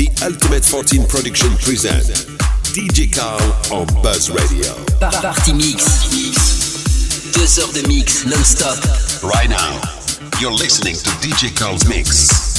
The Ultimate 14 Production present DJ Carl on Buzz Radio. Party Mix. Deux heures de mix non-stop. Right now, you're listening to DJ Carl's Mix.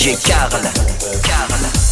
DJ Carl. Carl.